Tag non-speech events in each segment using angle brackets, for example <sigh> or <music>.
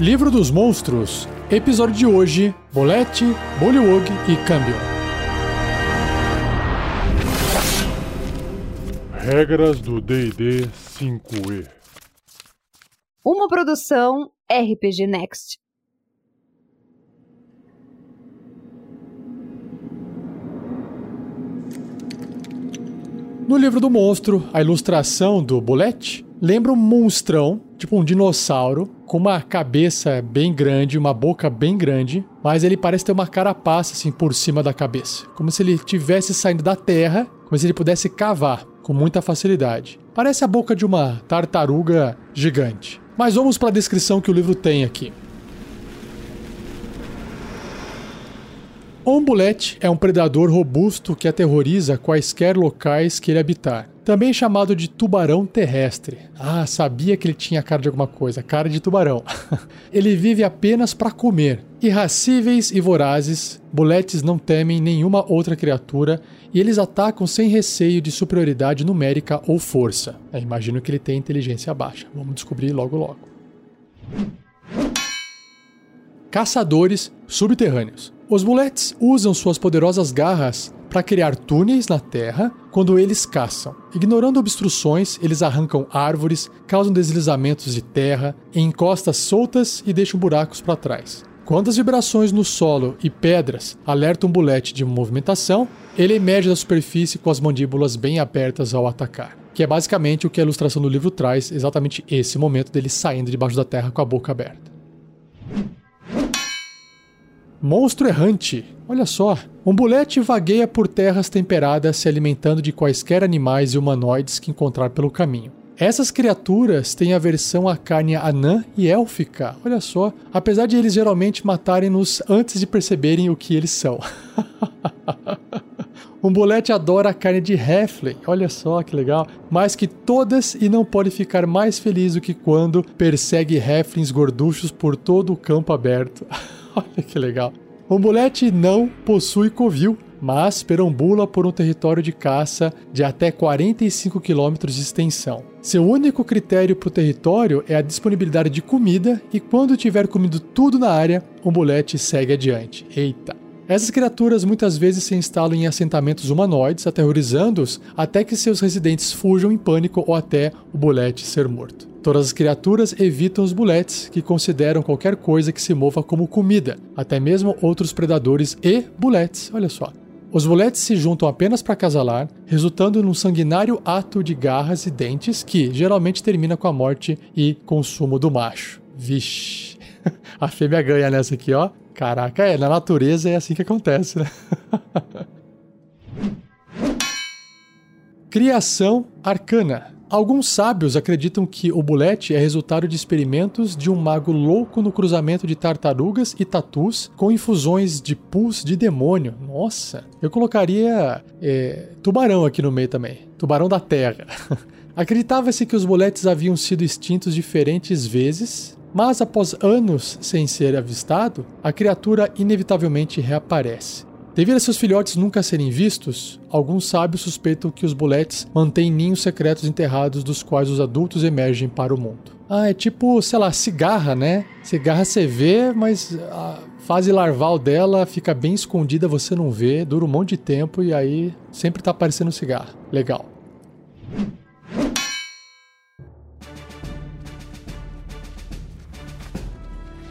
Livro dos Monstros, episódio de hoje: Bolete, Bullywug e Câmbio. Regras do DD 5E Uma produção RPG Next. No livro do monstro, a ilustração do Bolete lembra um monstrão, tipo um dinossauro, com uma cabeça bem grande, uma boca bem grande, mas ele parece ter uma carapaça assim por cima da cabeça, como se ele tivesse saindo da terra, como se ele pudesse cavar com muita facilidade. Parece a boca de uma tartaruga gigante. Mas vamos para a descrição que o livro tem aqui. Ombulete é um predador robusto que aterroriza quaisquer locais que ele habitar. Também chamado de tubarão terrestre. Ah, sabia que ele tinha cara de alguma coisa, cara de tubarão. <laughs> ele vive apenas para comer. Irracíveis e vorazes, buletes não temem nenhuma outra criatura e eles atacam sem receio de superioridade numérica ou força. É, imagino que ele tem inteligência baixa. Vamos descobrir logo logo. Caçadores subterrâneos. Os buletes usam suas poderosas garras para criar túneis na terra quando eles caçam. Ignorando obstruções, eles arrancam árvores, causam deslizamentos de terra, encostas soltas e deixam buracos para trás. Quando as vibrações no solo e pedras alertam o bulete de movimentação, ele emerge da superfície com as mandíbulas bem abertas ao atacar. Que é basicamente o que a ilustração do livro traz, exatamente esse momento dele saindo debaixo da terra com a boca aberta. Monstro errante. Olha só. Um bulete vagueia por terras temperadas se alimentando de quaisquer animais e humanoides que encontrar pelo caminho. Essas criaturas têm aversão à carne anã e élfica. Olha só. Apesar de eles geralmente matarem-nos antes de perceberem o que eles são. <laughs> Um bolete adora a carne de Heflin, olha só que legal. Mais que todas e não pode ficar mais feliz do que quando persegue Heflins gorduchos por todo o campo aberto. <laughs> <laughs> Olha que legal. O mulete não possui covil, mas perambula por um território de caça de até 45 quilômetros de extensão. Seu único critério para o território é a disponibilidade de comida e quando tiver comido tudo na área, o mulete segue adiante. Eita! Essas criaturas muitas vezes se instalam em assentamentos humanoides, aterrorizando-os até que seus residentes fujam em pânico ou até o bulete ser morto. Todas as criaturas evitam os buletes, que consideram qualquer coisa que se mova como comida, até mesmo outros predadores e buletes. Olha só. Os buletes se juntam apenas para acasalar, resultando num sanguinário ato de garras e dentes que geralmente termina com a morte e consumo do macho. Vixe. <laughs> A fêmea ganha nessa aqui, ó. Caraca, é, na natureza é assim que acontece, né? Criação arcana. Alguns sábios acreditam que o bulete é resultado de experimentos de um mago louco no cruzamento de tartarugas e tatus com infusões de pus de demônio. Nossa, eu colocaria é, tubarão aqui no meio também. Tubarão da terra. <laughs> Acreditava-se que os boletes haviam sido extintos diferentes vezes mas após anos sem ser avistado, a criatura inevitavelmente reaparece. Devido a seus filhotes nunca serem vistos, alguns sábios suspeitam que os buletes mantêm ninhos secretos enterrados dos quais os adultos emergem para o mundo. Ah, é tipo, sei lá, cigarra, né? Cigarra você vê, mas a fase larval dela fica bem escondida, você não vê, dura um monte de tempo e aí sempre tá aparecendo cigarra. Legal.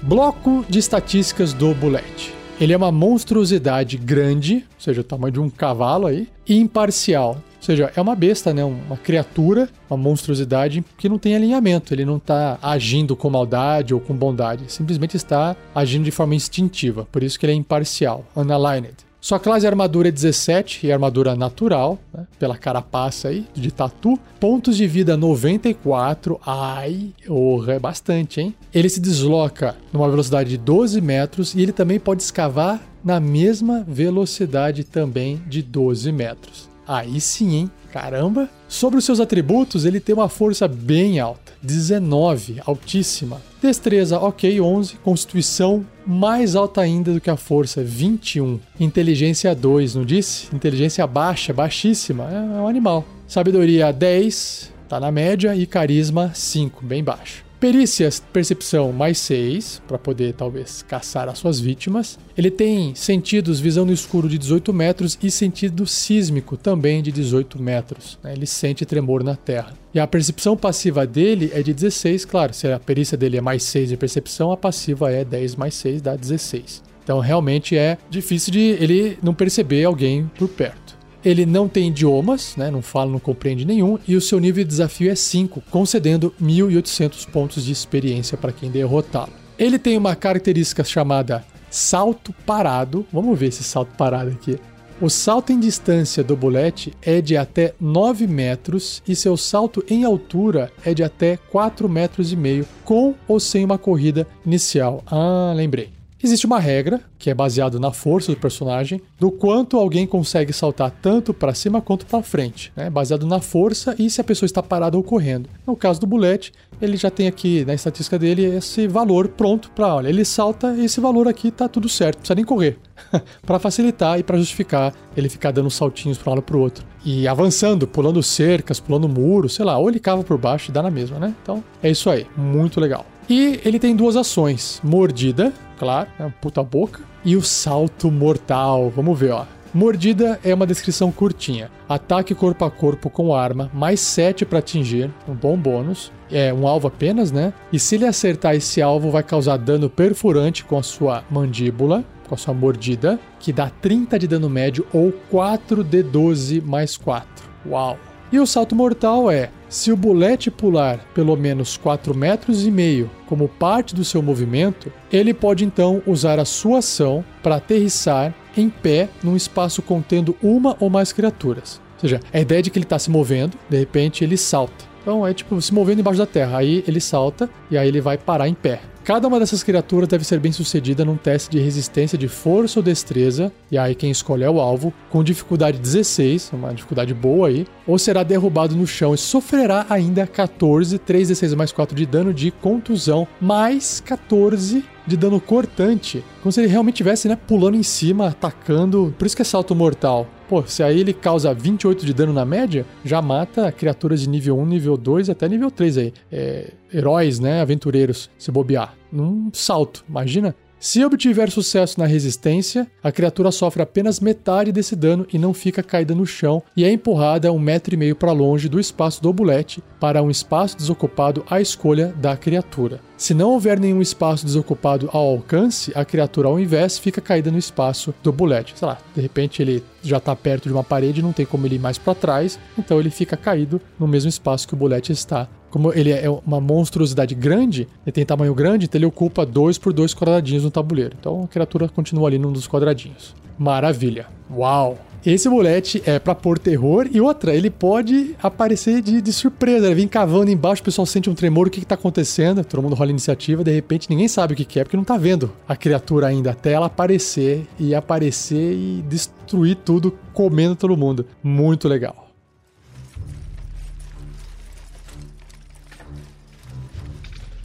Bloco de estatísticas do Bullet. Ele é uma monstruosidade grande, ou seja, o tamanho de um cavalo aí, e imparcial. Ou seja, é uma besta, né? Uma criatura, uma monstruosidade que não tem alinhamento. Ele não está agindo com maldade ou com bondade. Simplesmente está agindo de forma instintiva. Por isso que ele é imparcial, unaligned. Sua classe armadura é 17 e armadura natural, né, pela carapaça aí, de tatu. Pontos de vida 94. Ai, orra, é bastante, hein? Ele se desloca numa velocidade de 12 metros e ele também pode escavar na mesma velocidade também de 12 metros. Aí sim, hein? Caramba! Sobre os seus atributos, ele tem uma força bem alta, 19, altíssima. Destreza, ok, 11. Constituição, mais alta ainda do que a força, 21. Inteligência 2, não disse? Inteligência baixa, baixíssima, é um animal. Sabedoria 10, tá na média, e carisma 5, bem baixo. Perícias, percepção mais 6, para poder talvez caçar as suas vítimas. Ele tem sentidos, visão no escuro de 18 metros e sentido sísmico também de 18 metros. Né? Ele sente tremor na terra. E a percepção passiva dele é de 16, claro, se a perícia dele é mais 6 de percepção, a passiva é 10 mais 6, dá 16. Então realmente é difícil de ele não perceber alguém por perto. Ele não tem idiomas, né? não fala, não compreende nenhum, e o seu nível de desafio é 5, concedendo 1.800 pontos de experiência para quem derrotá-lo. Ele tem uma característica chamada salto parado. Vamos ver esse salto parado aqui. O salto em distância do bulete é de até 9 metros e seu salto em altura é de até 4 metros e meio, com ou sem uma corrida inicial. Ah, lembrei. Existe uma regra, que é baseada na força do personagem, do quanto alguém consegue saltar tanto para cima quanto para frente, né? baseado na força e se a pessoa está parada ou correndo. No caso do Bullet, ele já tem aqui na estatística dele esse valor pronto para, olha, ele salta e esse valor aqui tá tudo certo, não precisa nem correr. <laughs> para facilitar e para justificar ele ficar dando saltinhos para um lado para o outro. E avançando, pulando cercas, pulando muros, sei lá, ou ele cava por baixo e dá na mesma, né? Então é isso aí, muito legal. E ele tem duas ações: mordida, claro, é uma puta boca, e o salto mortal. Vamos ver, ó. Mordida é uma descrição curtinha. Ataque corpo a corpo com arma, mais 7 para atingir, um bom bônus. É um alvo apenas, né? E se ele acertar esse alvo, vai causar dano perfurante com a sua mandíbula, com a sua mordida, que dá 30 de dano médio ou 4 de 12 mais 4. Uau! E o salto mortal é: se o bulete pular pelo menos 4 metros e meio como parte do seu movimento, ele pode então usar a sua ação para aterrissar em pé num espaço contendo uma ou mais criaturas. Ou seja, a ideia de que ele está se movendo, de repente ele salta. Então é tipo se movendo embaixo da terra. Aí ele salta e aí ele vai parar em pé. Cada uma dessas criaturas deve ser bem sucedida num teste de resistência de força ou destreza, e aí quem escolhe é o alvo, com dificuldade 16, uma dificuldade boa aí, ou será derrubado no chão e sofrerá ainda 14, 3d6 mais 4 de dano de contusão, mais 14 de dano cortante, como se ele realmente estivesse né, pulando em cima, atacando, por isso que é salto mortal. Pô, se aí ele causa 28 de dano na média, já mata criaturas de nível 1, nível 2 até nível 3 aí. É, heróis, né? Aventureiros, se bobear. Num salto, imagina? Se obtiver sucesso na resistência, a criatura sofre apenas metade desse dano e não fica caída no chão e é empurrada um metro e meio para longe do espaço do bulete para um espaço desocupado à escolha da criatura. Se não houver nenhum espaço desocupado ao alcance, a criatura ao invés fica caída no espaço do bulete. Sei lá, de repente ele já está perto de uma parede, não tem como ele ir mais para trás, então ele fica caído no mesmo espaço que o bulete está como ele é uma monstruosidade grande, ele tem tamanho grande, então ele ocupa dois por dois quadradinhos no tabuleiro. Então a criatura continua ali num dos quadradinhos. Maravilha. Uau! Esse bulete é para pôr terror e outra, ele pode aparecer de, de surpresa. Ele vem cavando embaixo, o pessoal sente um tremor, o que, que tá acontecendo? Todo mundo rola iniciativa, de repente ninguém sabe o que, que é, porque não tá vendo a criatura ainda, até ela aparecer e aparecer e destruir tudo, comendo todo mundo. Muito legal.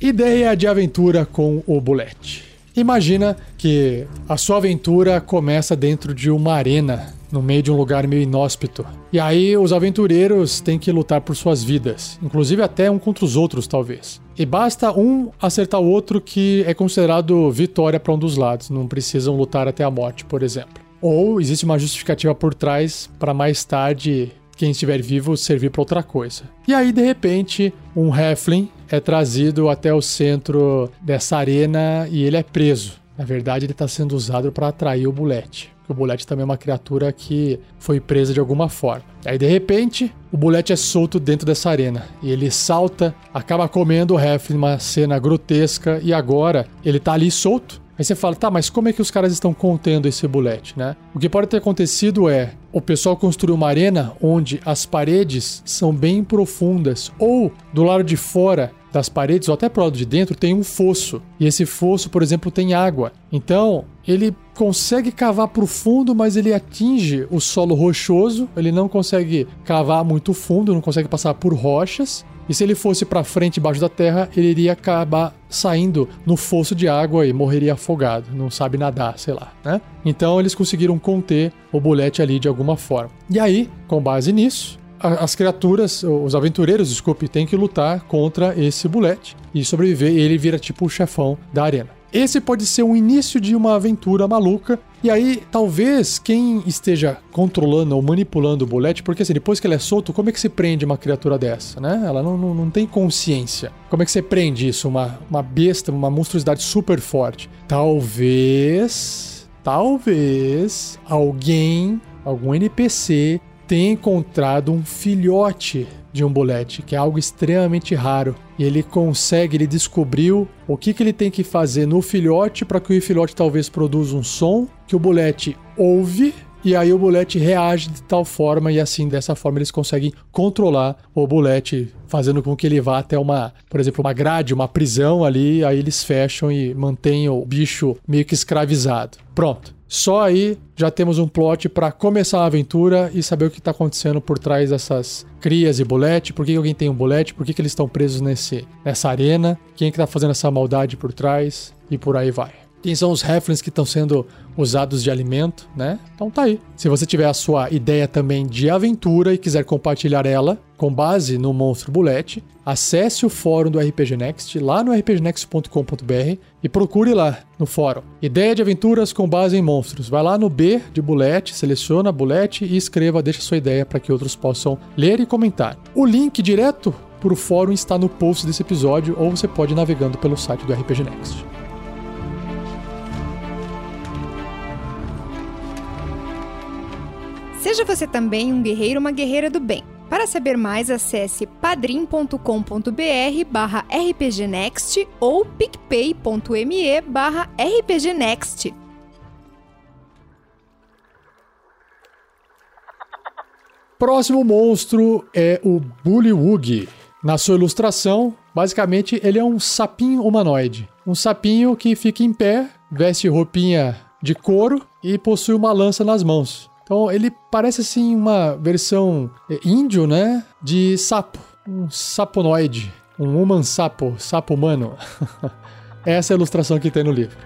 Ideia de aventura com o Bullet. Imagina que a sua aventura começa dentro de uma arena, no meio de um lugar meio inóspito. E aí os aventureiros têm que lutar por suas vidas, inclusive até um contra os outros, talvez. E basta um acertar o outro que é considerado vitória para um dos lados, não precisam lutar até a morte, por exemplo. Ou existe uma justificativa por trás para mais tarde quem estiver vivo servir para outra coisa. E aí, de repente, um Heflin é trazido até o centro dessa arena e ele é preso. Na verdade, ele está sendo usado para atrair o Bulete. O Bulete também é uma criatura que foi presa de alguma forma. Aí, de repente, o Bulete é solto dentro dessa arena. E ele salta, acaba comendo o Heflin, uma cena grotesca. E agora, ele está ali solto, Aí você fala, tá, mas como é que os caras estão contendo esse bullet, né? O que pode ter acontecido é o pessoal construiu uma arena onde as paredes são bem profundas, ou do lado de fora das paredes, ou até pro lado de dentro, tem um fosso. E esse fosso, por exemplo, tem água. Então, ele consegue cavar profundo, mas ele atinge o solo rochoso, ele não consegue cavar muito fundo, não consegue passar por rochas. E se ele fosse para frente embaixo da terra, ele iria acabar saindo no fosso de água e morreria afogado, não sabe nadar, sei lá, né? Então eles conseguiram conter o bulete ali de alguma forma. E aí, com base nisso, as criaturas, os aventureiros, desculpe, têm que lutar contra esse bulete e sobreviver. E ele vira tipo o chefão da arena. Esse pode ser o início de uma aventura maluca. E aí, talvez quem esteja controlando ou manipulando o bulete, porque assim, depois que ele é solto, como é que se prende uma criatura dessa, né? Ela não, não, não tem consciência. Como é que você prende isso? Uma, uma besta, uma monstruosidade super forte. Talvez. Talvez alguém, algum NPC, tenha encontrado um filhote de um bulete, que é algo extremamente raro. E ele consegue, ele descobriu o que, que ele tem que fazer no filhote para que o filhote talvez produza um som que o bulete ouve e aí o bulete reage de tal forma e assim dessa forma eles conseguem controlar o bulete, fazendo com que ele vá até uma, por exemplo, uma grade, uma prisão ali, aí eles fecham e mantêm o bicho meio que escravizado. Pronto. Só aí já temos um plot para começar a aventura e saber o que está acontecendo por trás dessas crias e bulete, por que alguém tem um bulete, por que, que eles estão presos nesse, nessa arena, quem é que tá fazendo essa maldade por trás e por aí vai. Quem são os Halflings que estão sendo usados de alimento, né? Então tá aí. Se você tiver a sua ideia também de aventura e quiser compartilhar ela com base no Monstro Bulete, acesse o fórum do RPG Next lá no rpgnext.com.br e procure lá no fórum. Ideia de aventuras com base em monstros. Vai lá no B de Bulete, seleciona Bulete e escreva, deixa sua ideia para que outros possam ler e comentar. O link direto para o fórum está no post desse episódio ou você pode ir navegando pelo site do RPG Next. Seja você também um guerreiro ou uma guerreira do bem. Para saber mais, acesse padrim.com.br barra rpgnext ou picpay.me barra rpgnext. Próximo monstro é o Bullywug. Na sua ilustração, basicamente ele é um sapinho humanoide. Um sapinho que fica em pé, veste roupinha de couro e possui uma lança nas mãos. Então ele parece assim uma versão é, índio, né? De sapo. Um saponoide. Um human sapo, sapo humano. <laughs> Essa é a ilustração que tem no livro.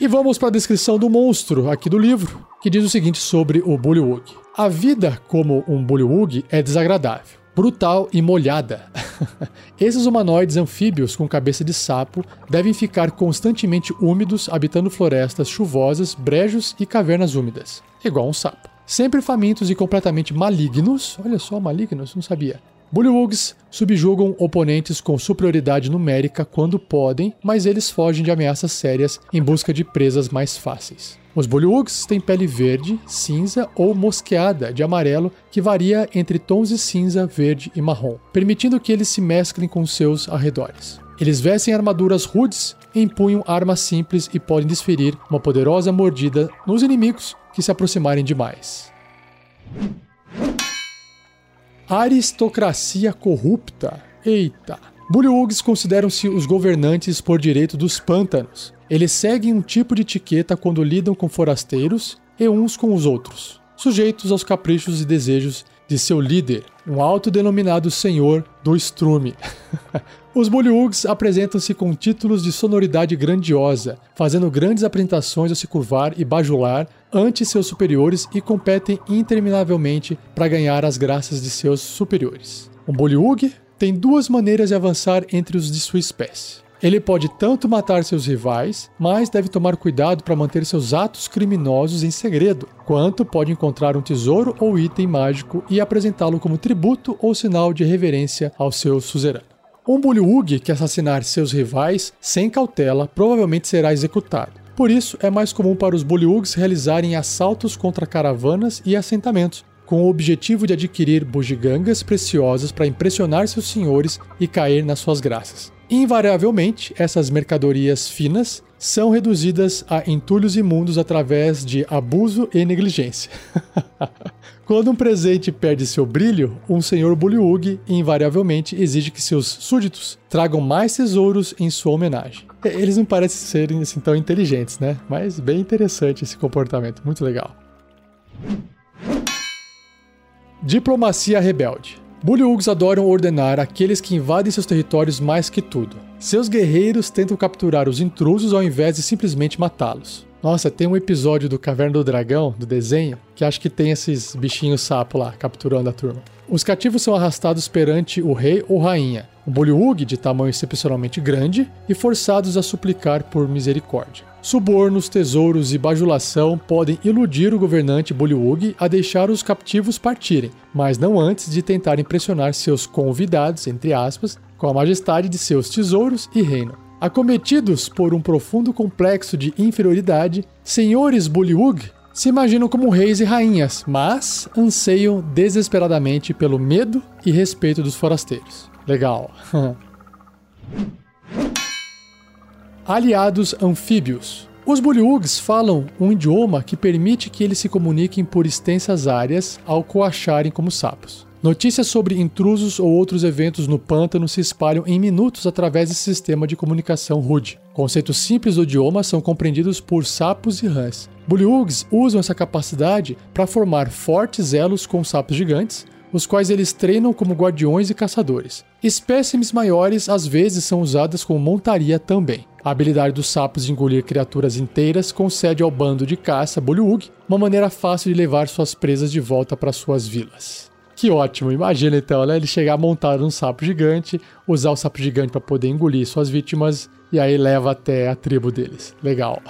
E vamos para a descrição do monstro aqui do livro, que diz o seguinte sobre o Bullywug. A vida como um Bullywug é desagradável brutal e molhada. <laughs> Esses humanoides anfíbios com cabeça de sapo devem ficar constantemente úmidos, habitando florestas chuvosas, brejos e cavernas úmidas, igual um sapo. Sempre famintos e completamente malignos, olha só, malignos, não sabia. Bullywugs subjugam oponentes com superioridade numérica quando podem, mas eles fogem de ameaças sérias em busca de presas mais fáceis. Os Bullywugs têm pele verde, cinza ou mosqueada de amarelo que varia entre tons de cinza, verde e marrom, permitindo que eles se mesclem com seus arredores. Eles vestem armaduras rudes, empunham armas simples e podem desferir uma poderosa mordida nos inimigos que se aproximarem demais. Aristocracia corrupta. Eita! Bullywugs consideram-se os governantes por direito dos pântanos, eles seguem um tipo de etiqueta quando lidam com forasteiros e uns com os outros, sujeitos aos caprichos e desejos de seu líder, um autodenominado Senhor do Estrume. <laughs> Os Bullywugs apresentam-se com títulos de sonoridade grandiosa, fazendo grandes apresentações a se curvar e bajular ante seus superiores e competem interminavelmente para ganhar as graças de seus superiores. Um Bullywug tem duas maneiras de avançar entre os de sua espécie. Ele pode tanto matar seus rivais, mas deve tomar cuidado para manter seus atos criminosos em segredo, quanto pode encontrar um tesouro ou item mágico e apresentá-lo como tributo ou sinal de reverência ao seu suzerano. Um Bullywug que assassinar seus rivais sem cautela provavelmente será executado. Por isso, é mais comum para os Bullywugs realizarem assaltos contra caravanas e assentamentos, com o objetivo de adquirir bugigangas preciosas para impressionar seus senhores e cair nas suas graças. Invariavelmente, essas mercadorias finas são reduzidas a entulhos imundos através de abuso e negligência. <laughs> Quando um presente perde seu brilho, um senhor Bullywug invariavelmente exige que seus súditos tragam mais tesouros em sua homenagem. Eles não parecem serem assim, tão inteligentes, né? Mas bem interessante esse comportamento, muito legal. Diplomacia rebelde. Bullywugs adoram ordenar aqueles que invadem seus territórios mais que tudo. Seus guerreiros tentam capturar os intrusos ao invés de simplesmente matá-los. Nossa, tem um episódio do Caverna do Dragão, do desenho, que acho que tem esses bichinhos sapo lá, capturando a turma. Os cativos são arrastados perante o rei ou rainha, um Bullywug de tamanho excepcionalmente grande, e forçados a suplicar por misericórdia. Subornos, tesouros e bajulação podem iludir o governante Bullywug a deixar os captivos partirem, mas não antes de tentar impressionar seus convidados, entre aspas, com a majestade de seus tesouros e reino. Acometidos por um profundo complexo de inferioridade, senhores Bullywug se imaginam como reis e rainhas, mas anseiam desesperadamente pelo medo e respeito dos forasteiros. Legal. <laughs> Aliados anfíbios. Os Bullywugs falam um idioma que permite que eles se comuniquem por extensas áreas ao coacharem como sapos. Notícias sobre intrusos ou outros eventos no pântano se espalham em minutos através desse sistema de comunicação rude. Conceitos simples do idioma são compreendidos por sapos e rãs. Bullywugs usam essa capacidade para formar fortes elos com sapos gigantes, os quais eles treinam como guardiões e caçadores. Espécimes maiores às vezes são usadas como montaria também. A habilidade dos sapos de engolir criaturas inteiras concede ao bando de caça Bullywug uma maneira fácil de levar suas presas de volta para suas vilas. Que ótimo! Imagina então, né? Ele chegar montado num sapo gigante, usar o sapo gigante para poder engolir suas vítimas e aí leva até a tribo deles. Legal. <laughs>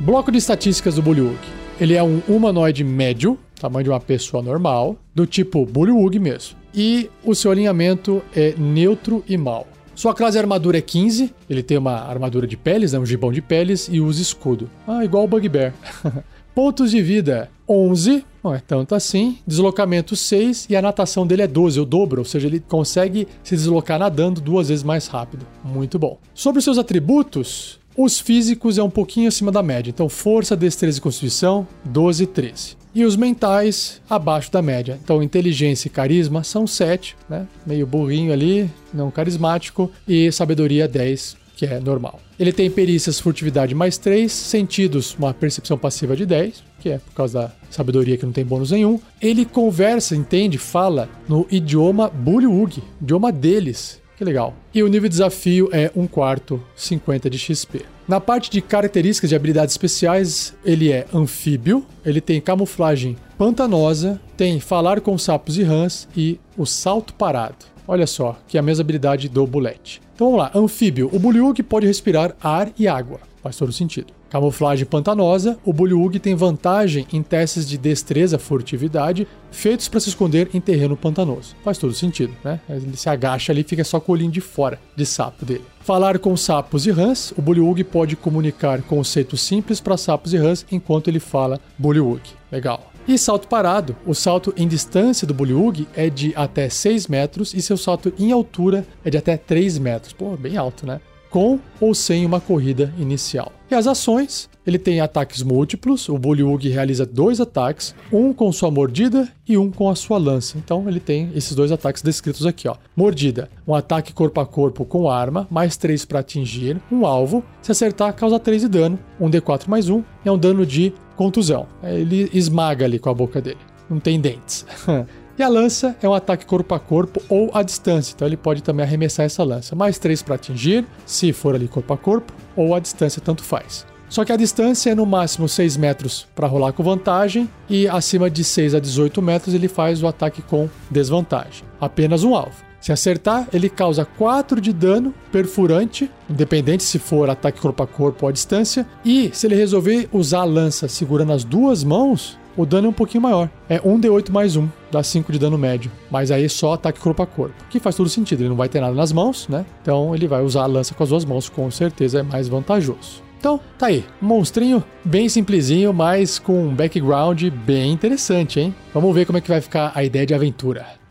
Bloco de estatísticas do Bullywug. Ele é um humanoide médio, tamanho de uma pessoa normal, do tipo Bullywug mesmo. E o seu alinhamento é neutro e mal. Sua classe de armadura é 15, ele tem uma armadura de peles, né, um gibão de peles e usa escudo. Ah, igual o Bugbear. <laughs> Pontos de vida 11, não é tanto assim. Deslocamento 6 e a natação dele é 12, o dobro, ou seja, ele consegue se deslocar nadando duas vezes mais rápido. Muito bom. Sobre os seus atributos, os físicos é um pouquinho acima da média, então força, destreza e constituição, 12 e 13. E os mentais, abaixo da média. Então inteligência e carisma são 7, né? Meio burrinho ali, não carismático. E sabedoria 10, que é normal. Ele tem perícias furtividade mais 3, sentidos, uma percepção passiva de 10, que é por causa da sabedoria que não tem bônus nenhum. Ele conversa, entende, fala no idioma Bullywug, idioma deles, que legal. E o nível de desafio é 1 quarto, 50 de XP. Na parte de características de habilidades especiais, ele é anfíbio, ele tem camuflagem pantanosa, tem falar com sapos e rãs e o salto parado. Olha só, que é a mesma habilidade do bulete. Então vamos lá, anfíbio. O Bullywug pode respirar ar e água. Faz todo sentido. Camuflagem pantanosa, o Bullywug tem vantagem em testes de destreza, furtividade, feitos para se esconder em terreno pantanoso. Faz todo sentido, né? Ele se agacha ali e fica só com o olhinho de fora de sapo dele. Falar com sapos e rãs, o Bullywug pode comunicar conceitos simples para sapos e rãs enquanto ele fala Bullywug. Legal. E salto parado. O salto em distância do Bullywug é de até 6 metros e seu salto em altura é de até 3 metros. Pô, bem alto, né? com ou sem uma corrida inicial. E as ações, ele tem ataques múltiplos, o Bullywug realiza dois ataques, um com sua mordida e um com a sua lança. Então ele tem esses dois ataques descritos aqui, ó. Mordida, um ataque corpo a corpo com arma, mais 3 para atingir um alvo. Se acertar, causa 3 de dano, um D4 mais 1, é um dano de contusão. Ele esmaga ali com a boca dele. Não tem dentes. <laughs> E a lança é um ataque corpo a corpo ou à distância, então ele pode também arremessar essa lança. Mais 3 para atingir, se for ali corpo a corpo, ou à distância, tanto faz. Só que a distância é no máximo 6 metros para rolar com vantagem, e acima de 6 a 18 metros ele faz o ataque com desvantagem. Apenas um alvo. Se acertar, ele causa 4 de dano perfurante, independente se for ataque corpo a corpo ou à distância. E se ele resolver usar a lança segurando as duas mãos, o dano é um pouquinho maior. É 1d8 mais 1, dá 5 de dano médio. Mas aí é só ataque corpo a corpo. Que faz todo sentido, ele não vai ter nada nas mãos, né? Então ele vai usar a lança com as duas mãos, com certeza é mais vantajoso. Então, tá aí. Um monstrinho bem simplesinho, mas com um background bem interessante, hein? Vamos ver como é que vai ficar a ideia de aventura.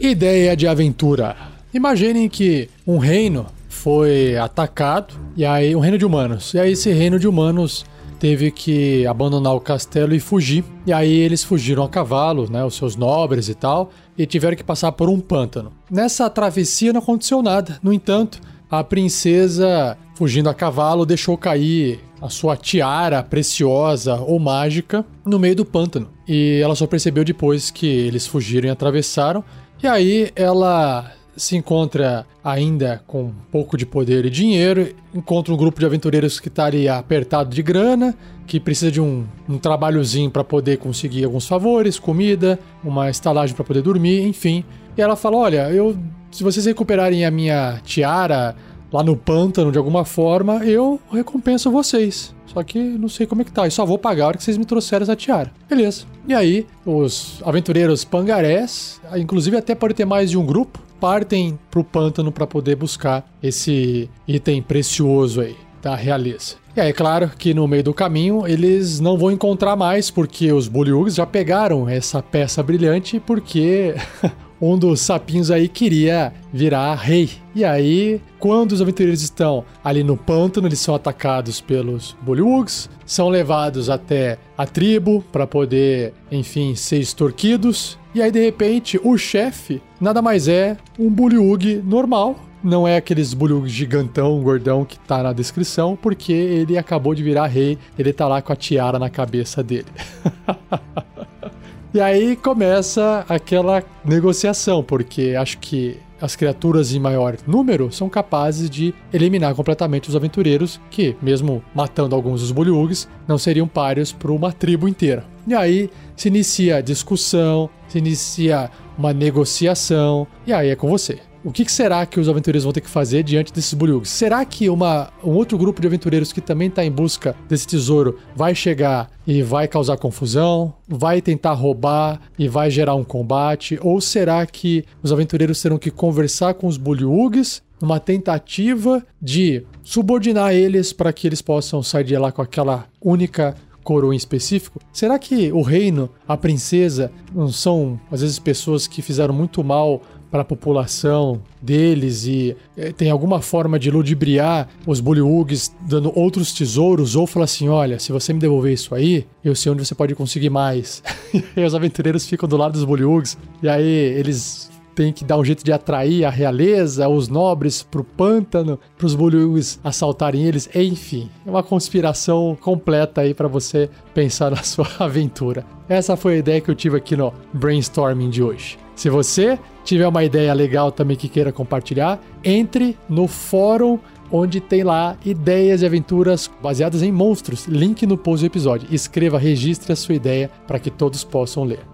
Ideia de aventura. Imaginem que um reino foi atacado, e aí um reino de humanos. E aí esse reino de humanos teve que abandonar o castelo e fugir. E aí eles fugiram a cavalo, né, os seus nobres e tal, e tiveram que passar por um pântano. Nessa travessia não aconteceu nada. No entanto, a princesa, fugindo a cavalo, deixou cair a sua tiara preciosa ou mágica no meio do pântano. E ela só percebeu depois que eles fugiram e atravessaram. E aí ela se encontra ainda com um pouco de poder e dinheiro, encontra um grupo de aventureiros que está ali apertado de grana, que precisa de um, um trabalhozinho para poder conseguir alguns favores, comida, uma estalagem para poder dormir, enfim. E ela fala: Olha, eu, se vocês recuperarem a minha tiara lá no pântano de alguma forma, eu recompenso vocês. Só que não sei como é que tá. E só vou pagar a hora que vocês me trouxeram essa tiara. Beleza. E aí, os aventureiros pangarés, inclusive até pode ter mais de um grupo, partem pro pântano para poder buscar esse item precioso aí da realeza. E aí, é claro que no meio do caminho eles não vão encontrar mais, porque os Bullywugs já pegaram essa peça brilhante, porque <laughs> um dos sapinhos aí queria virar rei. E aí, quando os aventureiros estão ali no pântano, eles são atacados pelos Bullywugs, são levados até a tribo para poder, enfim, ser extorquidos. E aí, de repente, o chefe nada mais é um Bullywug normal, não é aqueles bulho gigantão, gordão que tá na descrição, porque ele acabou de virar rei, ele tá lá com a tiara na cabeça dele. <laughs> E aí começa aquela negociação, porque acho que as criaturas em maior número são capazes de eliminar completamente os aventureiros, que, mesmo matando alguns dos Bullywugs, não seriam páreos para uma tribo inteira. E aí se inicia a discussão, se inicia uma negociação, e aí é com você. O que, será que os aventureiros vão ter que fazer diante desses Bullywugs? Será que uma, um outro grupo de aventureiros que também está em busca desse tesouro vai chegar e vai causar confusão? Vai tentar roubar e vai gerar um combate? Ou será que os aventureiros terão que conversar com os Bullywugs numa tentativa de subordinar eles para que eles possam sair de lá com aquela única coroa em específico? Será que o reino, a princesa, não são às vezes pessoas que fizeram muito mal para a população deles e é, tem alguma forma de ludibriar os Bullywugs dando outros tesouros ou falar assim, olha, se você me devolver isso aí, eu sei onde você pode conseguir mais. <laughs> e aí os aventureiros ficam do lado dos Bullywugs e aí eles têm que dar um jeito de atrair a realeza, os nobres pro pântano, pros Bullywugs assaltarem eles, enfim, é uma conspiração completa aí para você pensar <laughs> na sua aventura. Essa foi a ideia que eu tive aqui no brainstorming de hoje. Se você tiver uma ideia legal também que queira compartilhar, entre no fórum onde tem lá ideias e aventuras baseadas em monstros. Link no post do episódio. Escreva, registre a sua ideia para que todos possam ler.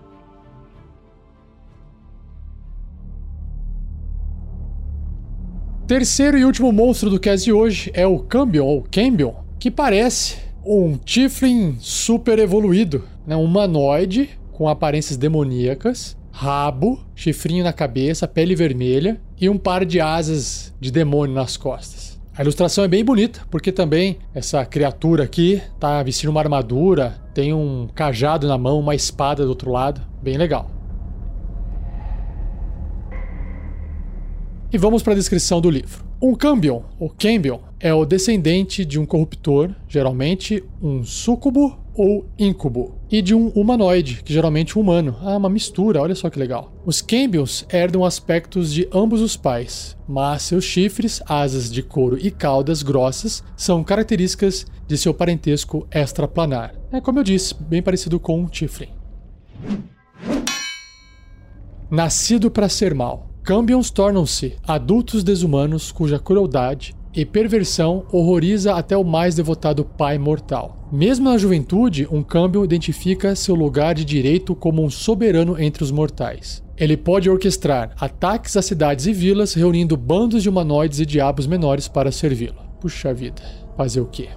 Terceiro e último monstro do cast de hoje é o Cambion, ou Cambion, que parece um Tiflin super evoluído, né? um humanoide com aparências demoníacas, rabo, chifrinho na cabeça, pele vermelha e um par de asas de demônio nas costas. A ilustração é bem bonita, porque também essa criatura aqui tá vestindo uma armadura, tem um cajado na mão, uma espada do outro lado, bem legal. E vamos para a descrição do livro. Um Cambion, ou Cambion, é o descendente de um corruptor, geralmente um súcubo ou incubo, e de um humanoide, que geralmente é um humano. Ah, uma mistura, olha só que legal. Os Cambions herdam aspectos de ambos os pais, mas seus chifres, asas de couro e caudas grossas são características de seu parentesco extraplanar. É como eu disse, bem parecido com um Tiflin. Nascido para ser mal. Cambions tornam-se adultos desumanos cuja crueldade e perversão horroriza até o mais devotado pai mortal. Mesmo na juventude, um câmbio identifica seu lugar de direito como um soberano entre os mortais. Ele pode orquestrar ataques a cidades e vilas, reunindo bandos de humanoides e diabos menores para servi-lo. Puxa vida, fazer o quê?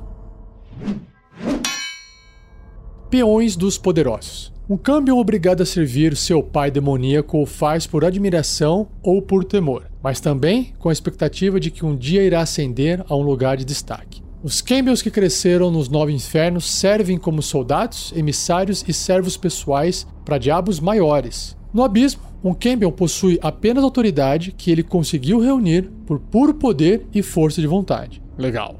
Peões dos poderosos. Um câmbio obrigado a servir seu pai demoníaco o faz por admiração ou por temor, mas também com a expectativa de que um dia irá ascender a um lugar de destaque. Os Campbells que cresceram nos Nove Infernos servem como soldados, emissários e servos pessoais para diabos maiores. No abismo, um Campbell possui apenas autoridade que ele conseguiu reunir por puro poder e força de vontade. Legal.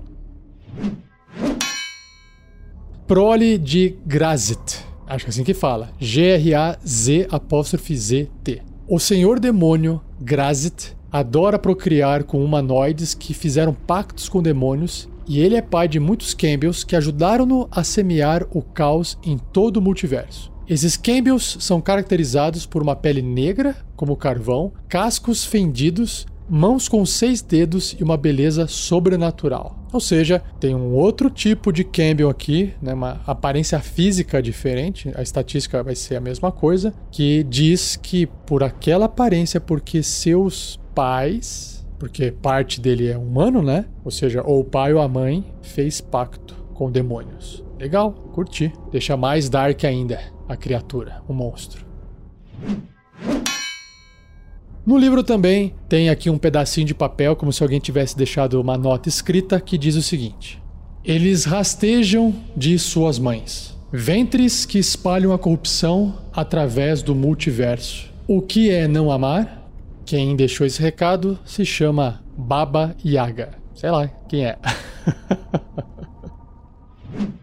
Prole de Grazit Acho que é assim que fala. G-R-A-Z apóstrofe Z-T. O senhor demônio, Grazit, adora procriar com humanoides que fizeram pactos com demônios e ele é pai de muitos Campbells que ajudaram-no a semear o caos em todo o multiverso. Esses Campbells são caracterizados por uma pele negra, como carvão, cascos fendidos, mãos com seis dedos e uma beleza sobrenatural. Ou seja, tem um outro tipo de Campbell aqui, né, uma aparência física diferente, a estatística vai ser a mesma coisa, que diz que por aquela aparência, porque seus pais, porque parte dele é humano, né? Ou seja, ou o pai ou a mãe fez pacto com demônios. Legal, curti. Deixa mais dark ainda a criatura, o monstro. No livro também tem aqui um pedacinho de papel, como se alguém tivesse deixado uma nota escrita que diz o seguinte: Eles rastejam de suas mães, ventres que espalham a corrupção através do multiverso. O que é não amar? Quem deixou esse recado se chama Baba Yaga. Sei lá quem é. <laughs>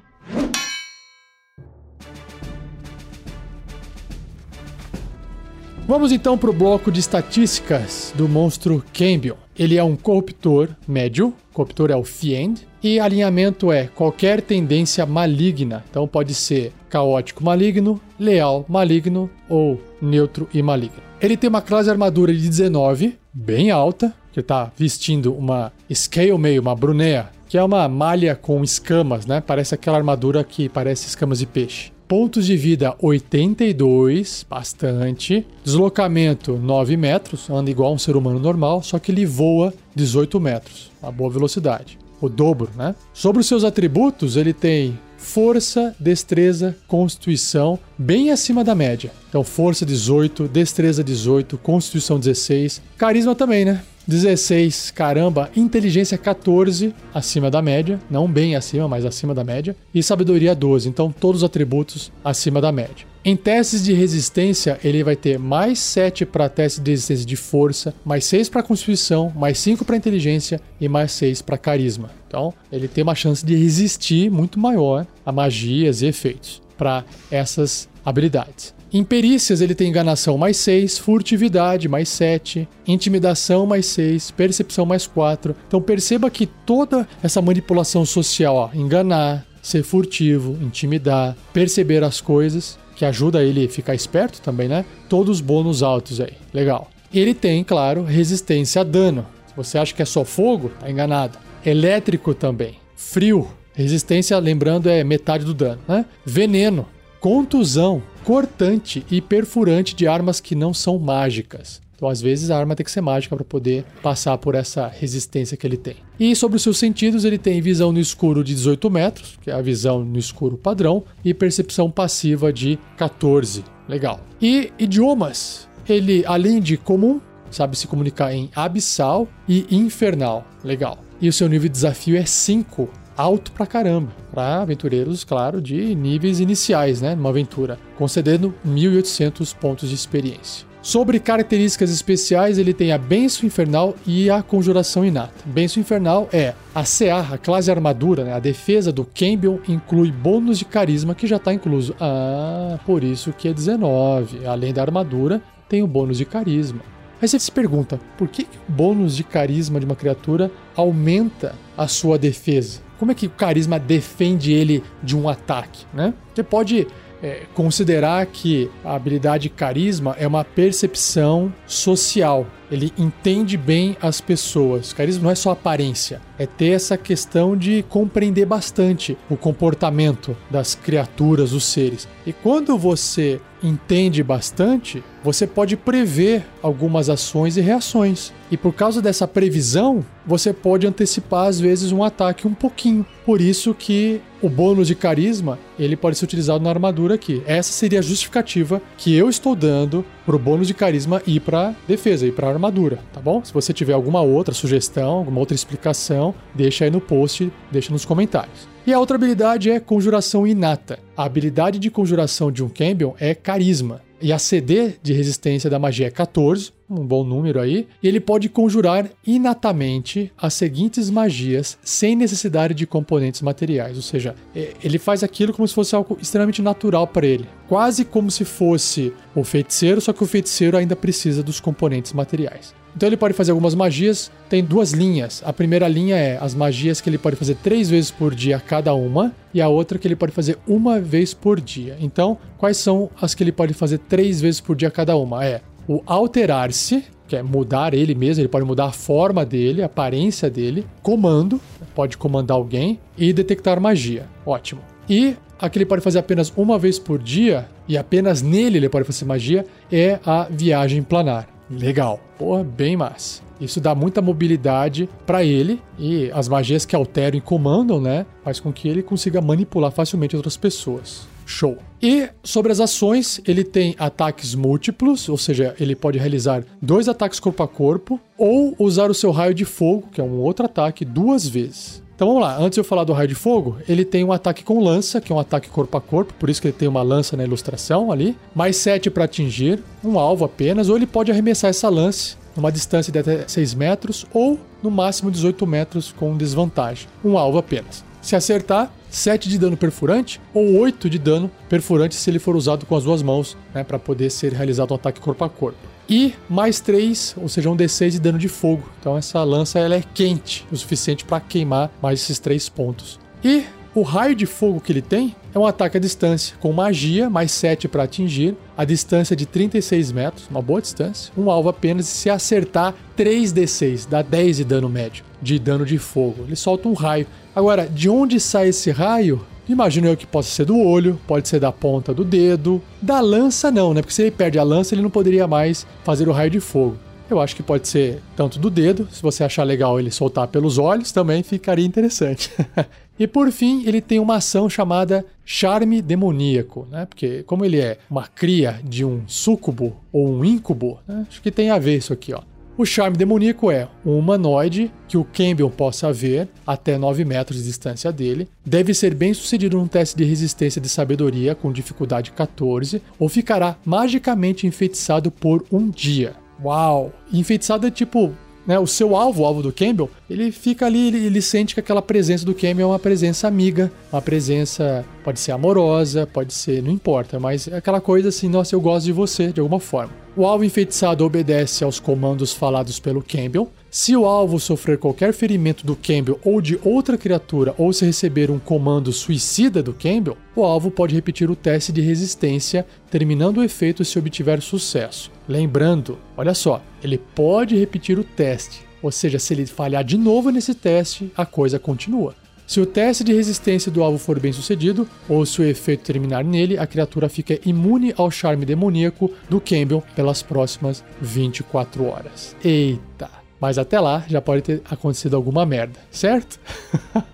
Vamos então para o bloco de estatísticas do monstro Cambion. Ele é um corruptor médio, corruptor é o Fiend, e alinhamento é qualquer tendência maligna. Então pode ser caótico maligno, leal maligno ou neutro e maligno. Ele tem uma classe armadura de 19, bem alta, que está vestindo uma scale meio, uma brunea, que é uma malha com escamas, né? Parece aquela armadura que parece escamas de peixe. Pontos de vida 82, bastante. Deslocamento 9 metros, anda igual um ser humano normal, só que ele voa 18 metros, a boa velocidade. O dobro, né? Sobre os seus atributos, ele tem força, destreza, constituição, bem acima da média. Então, força 18, destreza 18, constituição 16, carisma também, né? 16, caramba, inteligência 14, acima da média, não bem acima, mas acima da média, e sabedoria 12, então todos os atributos acima da média. Em testes de resistência, ele vai ter mais 7 para testes de resistência de força, mais 6 para constituição, mais 5 para inteligência e mais 6 para carisma. Então, ele tem uma chance de resistir muito maior a magias e efeitos para essas habilidades. Em perícias, ele tem enganação mais 6, furtividade mais 7, intimidação mais 6, percepção mais 4. Então perceba que toda essa manipulação social, ó, enganar, ser furtivo, intimidar, perceber as coisas, que ajuda ele a ficar esperto também, né? Todos os bônus altos aí. Legal. Ele tem, claro, resistência a dano. Se você acha que é só fogo, tá enganado. Elétrico também. Frio. Resistência, lembrando, é metade do dano, né? Veneno contusão, cortante e perfurante de armas que não são mágicas. Então, às vezes, a arma tem que ser mágica para poder passar por essa resistência que ele tem. E sobre os seus sentidos, ele tem visão no escuro de 18 metros, que é a visão no escuro padrão, e percepção passiva de 14. Legal. E idiomas. Ele, além de comum, sabe se comunicar em abissal e infernal. Legal. E o seu nível de desafio é 5 alto pra caramba. Para aventureiros, claro, de níveis iniciais, né? Numa aventura, concedendo 1.800 pontos de experiência. Sobre características especiais, ele tem a Benção Infernal e a Conjuração Inata. Benção Infernal é a CA, a classe armadura, né? a defesa do Campbell inclui bônus de carisma que já está incluso. Ah, por isso que é 19. Além da armadura, tem o bônus de carisma. Aí você se pergunta, por que o bônus de carisma de uma criatura aumenta a sua defesa? Como é que o carisma defende ele de um ataque, né? Você pode é, considerar que a habilidade carisma é uma percepção social. Ele entende bem as pessoas. Carisma não é só aparência, é ter essa questão de compreender bastante o comportamento das criaturas, os seres. E quando você entende bastante, você pode prever algumas ações e reações. E por causa dessa previsão, você pode antecipar às vezes um ataque um pouquinho. Por isso que o bônus de carisma, ele pode ser utilizado na armadura aqui. Essa seria a justificativa que eu estou dando pro bônus de carisma ir para defesa, ir para armadura, tá bom? Se você tiver alguma outra sugestão, alguma outra explicação, deixa aí no post, deixa nos comentários. E a outra habilidade é conjuração inata. A habilidade de conjuração de um Cambion é carisma. E a CD de resistência da magia é 14, um bom número aí, e ele pode conjurar inatamente as seguintes magias sem necessidade de componentes materiais, ou seja, é, ele faz aquilo como se fosse algo extremamente natural para ele, quase como se fosse o feiticeiro, só que o feiticeiro ainda precisa dos componentes materiais. Então ele pode fazer algumas magias, tem duas linhas. A primeira linha é as magias que ele pode fazer três vezes por dia cada uma, e a outra que ele pode fazer uma vez por dia. Então, quais são as que ele pode fazer três vezes por dia cada uma? É o alterar-se, que é mudar ele mesmo, ele pode mudar a forma dele, a aparência dele, comando, pode comandar alguém, e detectar magia. Ótimo. E a que ele pode fazer apenas uma vez por dia, e apenas nele ele pode fazer magia, é a viagem planar. Legal. Porra, bem massa. Isso dá muita mobilidade para ele e as magias que alteram e comandam, né? Faz com que ele consiga manipular facilmente outras pessoas. Show. E sobre as ações, ele tem ataques múltiplos, ou seja, ele pode realizar dois ataques corpo a corpo ou usar o seu raio de fogo, que é um outro ataque, duas vezes. Então vamos lá, antes de eu falar do raio de fogo, ele tem um ataque com lança, que é um ataque corpo a corpo, por isso que ele tem uma lança na ilustração ali, mais 7 para atingir, um alvo apenas, ou ele pode arremessar essa lance numa distância de até 6 metros ou no máximo 18 metros com desvantagem, um alvo apenas. Se acertar, 7 de dano perfurante ou 8 de dano perfurante se ele for usado com as duas mãos, né, para poder ser realizado um ataque corpo a corpo e mais 3, ou seja, um D6 de dano de fogo. Então essa lança ela é quente o suficiente para queimar mais esses três pontos. E o raio de fogo que ele tem é um ataque à distância, com magia, mais 7 para atingir, a distância de 36 metros, uma boa distância, um alvo apenas, se acertar 3d6, dá 10 de dano médio, de dano de fogo. Ele solta um raio. Agora, de onde sai esse raio? Imagino eu que possa ser do olho, pode ser da ponta do dedo. Da lança, não, né? Porque se ele perde a lança, ele não poderia mais fazer o raio de fogo. Eu acho que pode ser tanto do dedo, se você achar legal ele soltar pelos olhos, também ficaria interessante. <laughs> e por fim, ele tem uma ação chamada charme demoníaco, né? Porque como ele é uma cria de um súcubo ou um íncubo, né? acho que tem a ver isso aqui, ó. O charme demoníaco é um humanoide que o Campbell possa ver até 9 metros de distância dele, deve ser bem sucedido num teste de resistência de sabedoria com dificuldade 14 ou ficará magicamente enfeitiçado por um dia. Uau! Enfeitiçado é tipo né, o seu alvo, o alvo do Campbell, ele fica ali, ele, ele, sente que aquela presença do Campbell é uma presença amiga, uma presença pode ser amorosa, pode ser, não importa, mas é aquela coisa assim, nossa, eu gosto de você, de alguma forma. O alvo enfeitiçado obedece aos comandos falados pelo Campbell. Se o alvo sofrer qualquer ferimento do Campbell ou de outra criatura, ou se receber um comando suicida do Campbell, o alvo pode repetir o teste de resistência, terminando o efeito se obtiver sucesso. Lembrando, olha só, ele pode repetir o teste, ou seja, se ele falhar de novo nesse teste, a coisa continua. Se o teste de resistência do alvo for bem sucedido, ou se o efeito terminar nele, a criatura fica imune ao charme demoníaco do Campbell pelas próximas 24 horas. Eita! Mas até lá já pode ter acontecido alguma merda, certo?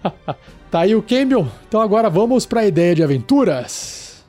<laughs> tá aí o Campbell. Então agora vamos para a ideia de aventuras.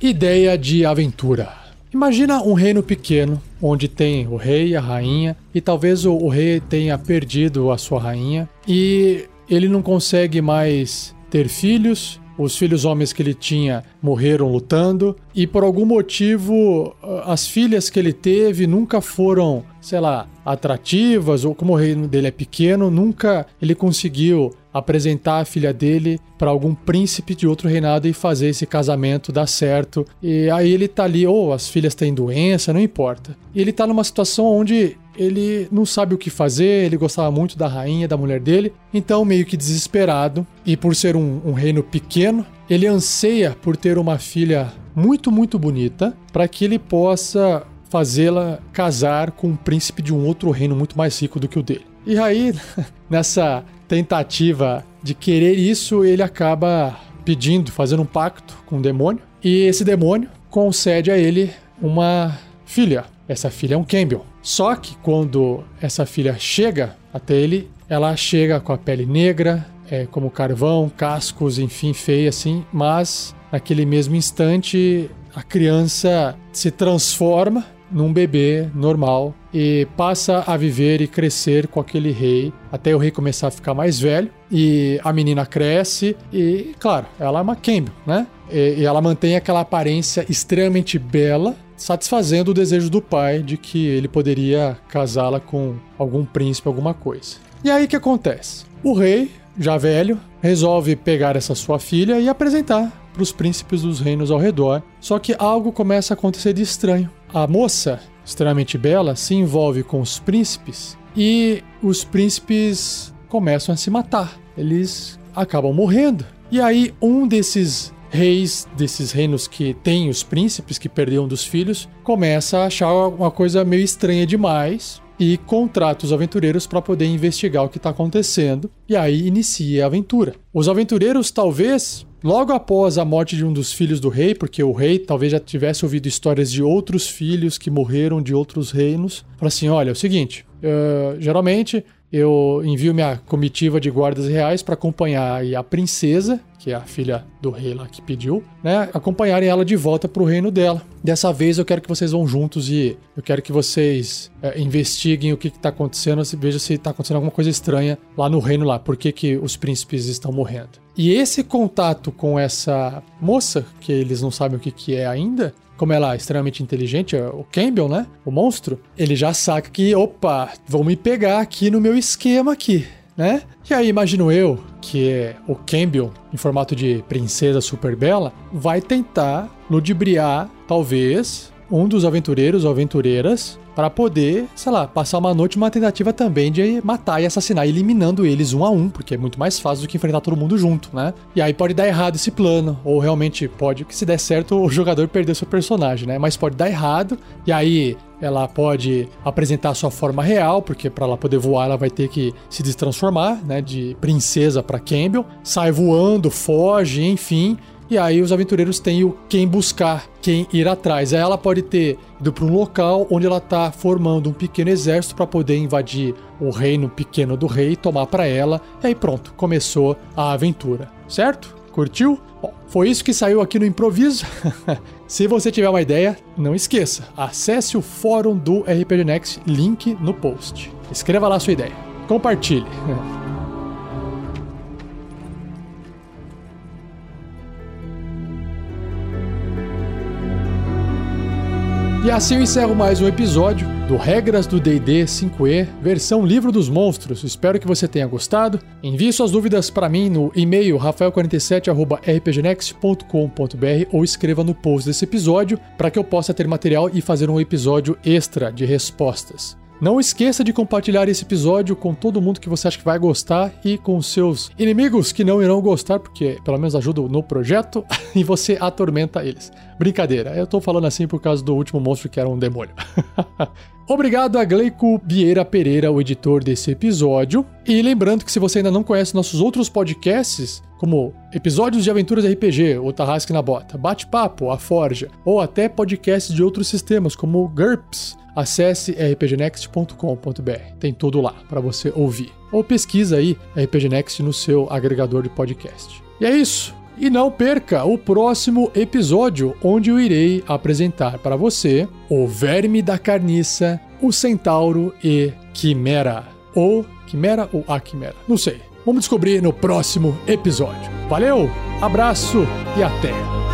Ideia de aventura. Imagina um reino pequeno, onde tem o rei e a rainha, e talvez o rei tenha perdido a sua rainha, e ele não consegue mais ter filhos, os filhos homens que ele tinha morreram lutando, e por algum motivo as filhas que ele teve nunca foram, sei lá, atrativas, ou como o reino dele é pequeno, nunca ele conseguiu apresentar a filha dele para algum príncipe de outro reinado e fazer esse casamento dar certo. E aí ele tá ali, ou oh, as filhas têm doença, não importa. E ele tá numa situação onde ele não sabe o que fazer, ele gostava muito da rainha, da mulher dele, então meio que desesperado, e por ser um, um reino pequeno, ele anseia por ter uma filha muito, muito bonita, para que ele possa fazê-la casar com um príncipe de um outro reino muito mais rico do que o dele. E aí, <laughs> nessa tentativa de querer isso, ele acaba pedindo, fazendo um pacto com o um demônio. E esse demônio concede a ele uma filha. Essa filha é um Campbell. Só que quando essa filha chega até ele, ela chega com a pele negra, é, como carvão, cascos, enfim, feia assim. Mas naquele mesmo instante, a criança se transforma num bebê normal e passa a viver e crescer com aquele rei até o rei começar a ficar mais velho e a menina cresce e, claro, ela é uma Campbell, né? E, e ela mantém aquela aparência extremamente bela, satisfazendo o desejo do pai de que ele poderia casá-la com algum príncipe, alguma coisa. E aí o que acontece? O rei, já velho, resolve pegar essa sua filha e apresentar para os príncipes dos reinos ao redor. Só que algo começa a acontecer de estranho. A moça, extremamente bela, se envolve com os príncipes e os príncipes começam a se matar. Eles acabam morrendo. E aí um desses reis desses reinos que têm os príncipes que perderam dos filhos começa a achar uma coisa meio estranha demais e contrata os aventureiros para poder investigar o que está acontecendo e aí inicia a aventura. Os aventureiros talvez logo após a morte de um dos filhos do rei, porque o rei talvez já tivesse ouvido histórias de outros filhos que morreram de outros reinos, fala assim: olha, é o seguinte, uh, geralmente eu envio minha comitiva de guardas reais para acompanhar a princesa, que é a filha do rei lá que pediu, né? Acompanharem ela de volta para o reino dela. Dessa vez eu quero que vocês vão juntos e eu quero que vocês é, investiguem o que está acontecendo, veja se está acontecendo alguma coisa estranha lá no reino lá, por que, que os príncipes estão morrendo. E esse contato com essa moça, que eles não sabem o que, que é ainda, como ela é extremamente inteligente, o Campbell, né? O monstro, ele já saca que, opa, vão me pegar aqui no meu esquema aqui, né? E aí imagino eu que o Campbell, em formato de princesa super bela, vai tentar ludibriar, talvez, um dos aventureiros ou aventureiras para poder, sei lá, passar uma noite uma tentativa também de matar e assassinar, eliminando eles um a um, porque é muito mais fácil do que enfrentar todo mundo junto, né? E aí pode dar errado esse plano, ou realmente pode, que se der certo, o jogador perder seu personagem, né? Mas pode dar errado, e aí ela pode apresentar sua forma real, porque para ela poder voar ela vai ter que se destransformar, né, de princesa para Campbell, sai voando, foge, enfim, e aí os aventureiros têm o quem buscar, quem ir atrás. Aí ela pode ter ido para um local onde ela está formando um pequeno exército para poder invadir o reino pequeno do rei, tomar para ela. E aí pronto, começou a aventura. Certo? Curtiu? Bom, foi isso que saiu aqui no improviso. <laughs> Se você tiver uma ideia, não esqueça, acesse o fórum do RPG Next, link no post. Escreva lá sua ideia. Compartilhe. <laughs> E assim eu encerro mais um episódio do Regras do D&D 5e, versão Livro dos Monstros. Espero que você tenha gostado. Envie suas dúvidas para mim no e-mail rafael47@rpgnext.com.br ou escreva no post desse episódio para que eu possa ter material e fazer um episódio extra de respostas. Não esqueça de compartilhar esse episódio com todo mundo que você acha que vai gostar e com seus inimigos que não irão gostar, porque pelo menos ajudam no projeto <laughs> e você atormenta eles. Brincadeira, eu tô falando assim por causa do último monstro que era um demônio. <laughs> Obrigado a Gleico Vieira Pereira, o editor desse episódio. E lembrando que se você ainda não conhece nossos outros podcasts, como episódios de aventuras RPG, o Tarrasque na Bota, Bate-Papo, a Forja, ou até podcasts de outros sistemas, como GURPS, acesse rpgnext.com.br. Tem tudo lá para você ouvir. Ou pesquisa aí RPG Next no seu agregador de podcast. E é isso. E não perca o próximo episódio, onde eu irei apresentar para você o Verme da Carniça, o Centauro e Quimera. Ou Quimera ou a Quimera, não sei. Vamos descobrir no próximo episódio. Valeu, abraço e até!